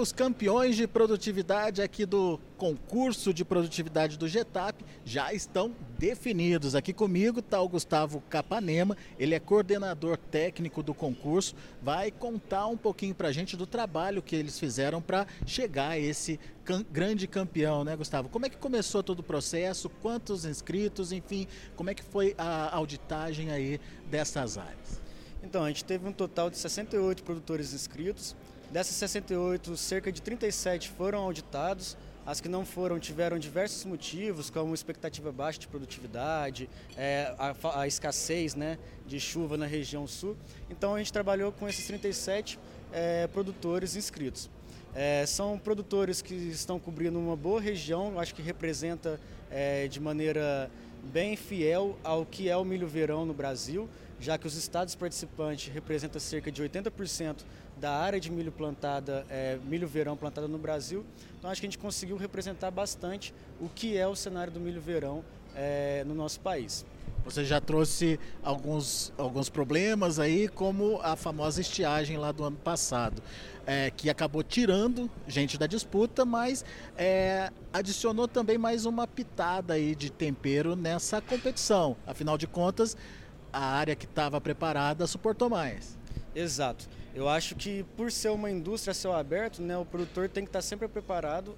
os campeões de produtividade aqui do concurso de produtividade do Getap já estão definidos. Aqui comigo está o Gustavo Capanema, ele é coordenador técnico do concurso, vai contar um pouquinho para a gente do trabalho que eles fizeram para chegar a esse grande campeão, né, Gustavo? Como é que começou todo o processo? Quantos inscritos? Enfim, como é que foi a auditagem aí dessas áreas? Então, a gente teve um total de 68 produtores inscritos. Dessas 68, cerca de 37 foram auditados. As que não foram tiveram diversos motivos, como expectativa baixa de produtividade, é, a, a, escassez né, de chuva na região sul. Então a gente trabalhou com esses 37 é, produtores inscritos. É, são produtores que estão cobrindo uma boa região, acho que representa é, de maneira bem fiel ao que é o milho verão no Brasil, já que os estados participantes representam cerca de 80% da área de milho plantada, é, milho verão plantada no Brasil. Então acho que a gente conseguiu representar bastante o que é o cenário do milho verão é, no nosso país. Você já trouxe alguns, alguns problemas aí, como a famosa estiagem lá do ano passado, é, que acabou tirando gente da disputa, mas é, adicionou também mais uma pitada aí de tempero nessa competição. Afinal de contas, a área que estava preparada suportou mais. Exato. Eu acho que por ser uma indústria a céu aberto, né, o produtor tem que estar sempre preparado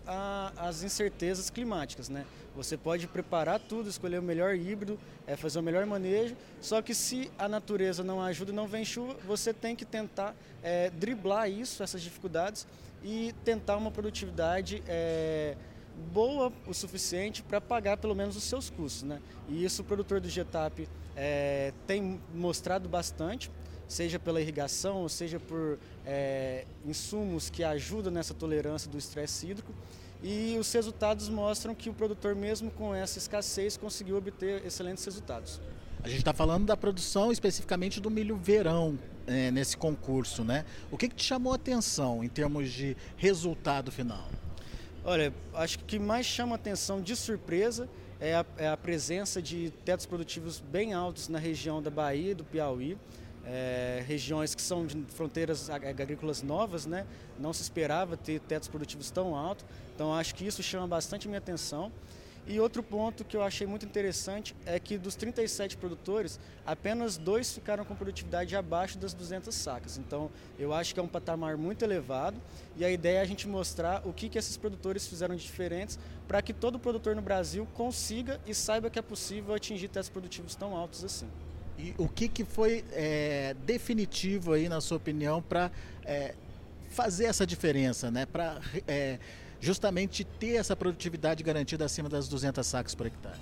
às incertezas climáticas. Né? Você pode preparar tudo, escolher o melhor híbrido, é, fazer o melhor manejo, só que se a natureza não ajuda e não vem chuva, você tem que tentar é, driblar isso, essas dificuldades, e tentar uma produtividade é, boa o suficiente para pagar pelo menos os seus custos. Né? E isso o produtor do Getap é, tem mostrado bastante seja pela irrigação, seja por é, insumos que ajudam nessa tolerância do estresse hídrico. E os resultados mostram que o produtor, mesmo com essa escassez, conseguiu obter excelentes resultados. A gente está falando da produção especificamente do milho verão é, nesse concurso, né? O que, que te chamou a atenção em termos de resultado final? Olha, acho que o que mais chama atenção de surpresa é a, é a presença de tetos produtivos bem altos na região da Bahia do Piauí é, regiões que são de fronteiras agrícolas novas, né? não se esperava ter tetos produtivos tão altos, então acho que isso chama bastante minha atenção. E outro ponto que eu achei muito interessante é que dos 37 produtores, apenas dois ficaram com produtividade abaixo das 200 sacas. Então, eu acho que é um patamar muito elevado e a ideia é a gente mostrar o que, que esses produtores fizeram de diferentes para que todo produtor no Brasil consiga e saiba que é possível atingir testes produtivos tão altos assim. E o que, que foi é, definitivo aí, na sua opinião, para é, fazer essa diferença, né? Para é, justamente ter essa produtividade garantida acima das 200 sacos por hectare?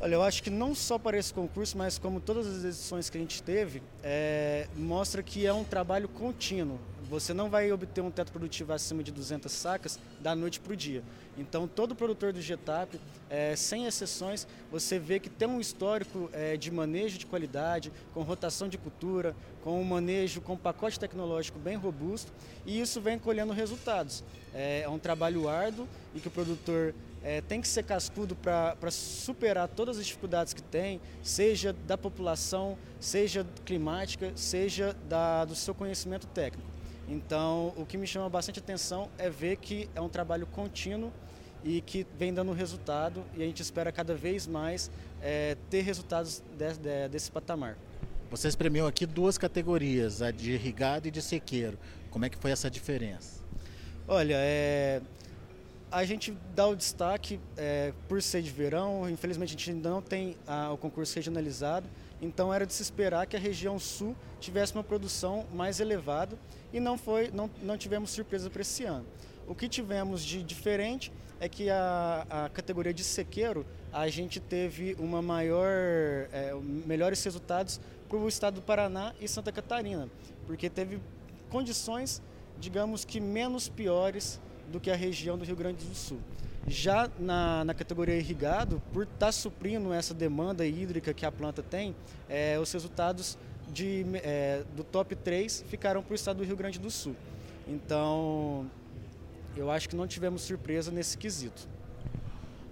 Olha, eu acho que não só para esse concurso, mas como todas as edições que a gente teve, é, mostra que é um trabalho contínuo. Você não vai obter um teto produtivo acima de 200 sacas da noite para o dia. Então, todo produtor do GETAP, é, sem exceções, você vê que tem um histórico é, de manejo de qualidade, com rotação de cultura, com um manejo, com um pacote tecnológico bem robusto, e isso vem colhendo resultados. É, é um trabalho árduo e que o produtor é, tem que ser cascudo para superar todas as dificuldades que tem, seja da população, seja climática, seja da, do seu conhecimento técnico. Então, o que me chama bastante atenção é ver que é um trabalho contínuo e que vem dando resultado e a gente espera cada vez mais é, ter resultados de, de, desse patamar. Vocês premiam aqui duas categorias, a de irrigado e de sequeiro. Como é que foi essa diferença? Olha, é, a gente dá o destaque é, por ser de verão, infelizmente a gente não tem a, o concurso regionalizado, então era de se esperar que a região sul tivesse uma produção mais elevada e não, foi, não, não tivemos surpresa para esse ano. O que tivemos de diferente é que a, a categoria de sequeiro a gente teve uma maior, é, melhores resultados para o estado do Paraná e Santa Catarina, porque teve condições, digamos que menos piores do que a região do Rio Grande do Sul. Já na, na categoria irrigado, por estar tá suprindo essa demanda hídrica que a planta tem, é, os resultados de, é, do top 3 ficaram para o estado do Rio Grande do Sul. Então, eu acho que não tivemos surpresa nesse quesito.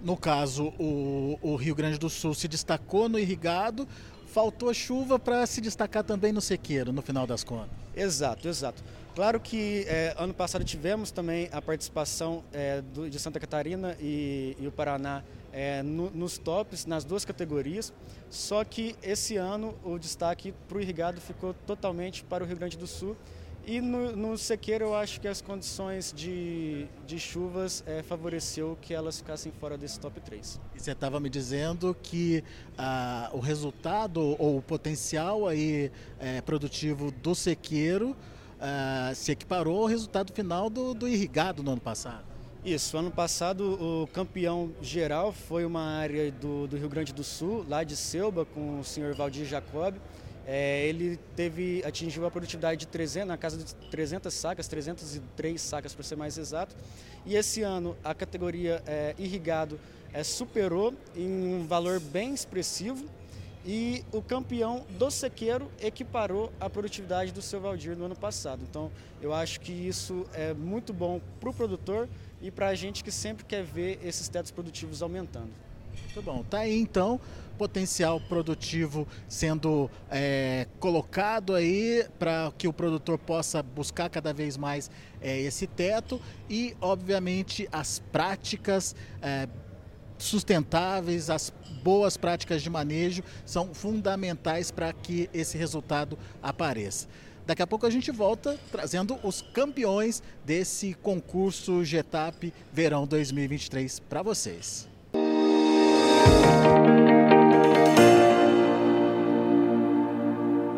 No caso, o, o Rio Grande do Sul se destacou no irrigado, faltou chuva para se destacar também no sequeiro, no final das contas. Exato, exato. Claro que é, ano passado tivemos também a participação é, do, de Santa Catarina e, e o Paraná é, no, nos tops, nas duas categorias, só que esse ano o destaque para o irrigado ficou totalmente para o Rio Grande do Sul e no, no sequeiro eu acho que as condições de, de chuvas é, favoreceu que elas ficassem fora desse top 3. E você estava me dizendo que ah, o resultado ou o potencial aí, é, produtivo do sequeiro ah, se equiparou ao resultado final do, do irrigado no ano passado. Isso, ano passado o campeão geral foi uma área do, do Rio Grande do Sul, lá de Selba, com o senhor Valdir Jacob. É, ele teve atingiu a produtividade de 300, na casa de 300 sacas, 303 sacas para ser mais exato. E esse ano a categoria é, irrigado é, superou em um valor bem expressivo e o campeão do sequeiro equiparou a produtividade do seu Valdir no ano passado. Então eu acho que isso é muito bom para o produtor e para a gente que sempre quer ver esses tetos produtivos aumentando. Muito bom. Tá aí então potencial produtivo sendo é, colocado aí para que o produtor possa buscar cada vez mais é, esse teto e, obviamente, as práticas é, sustentáveis, as boas práticas de manejo são fundamentais para que esse resultado apareça. Daqui a pouco a gente volta trazendo os campeões desse concurso GETAP Verão 2023 para vocês. Bye.